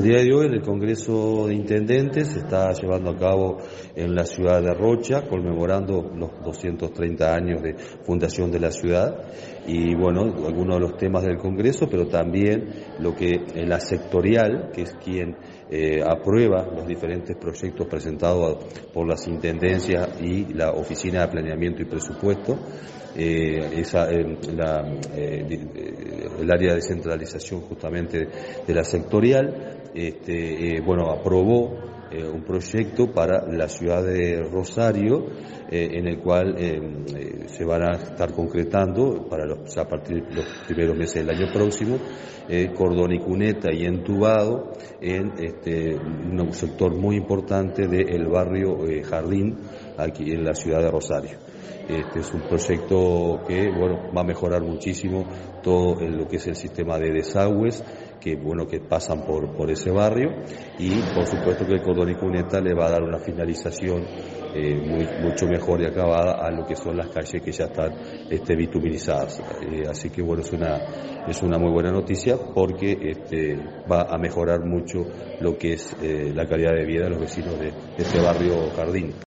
El día de hoy el Congreso de Intendentes se está llevando a cabo en la ciudad de Rocha, conmemorando los 230 años de fundación de la ciudad. Y bueno, algunos de los temas del Congreso, pero también lo que la sectorial, que es quien eh, aprueba los diferentes proyectos presentados por las intendencias y la Oficina de Planeamiento y Presupuesto, eh, eh, el área de centralización justamente de la sectorial, este, bueno, aprobó eh, un proyecto para la ciudad de Rosario, eh, en el cual eh, se van a estar concretando para a partir de los primeros meses del año próximo, cordón y cuneta y entubado en este, un sector muy importante del barrio Jardín, aquí en la ciudad de Rosario. Este es un proyecto que bueno, va a mejorar muchísimo todo lo que es el sistema de desagües que bueno que pasan por, por ese barrio y por supuesto que el cordón y cuneta le va a dar una finalización eh, mucho mejor y acabada a lo que son las calles que ya están este, bituminizadas. Eh, así que bueno, es una, es una muy buena noticia porque este, va a mejorar mucho lo que es eh, la calidad de vida de los vecinos de este barrio Jardín.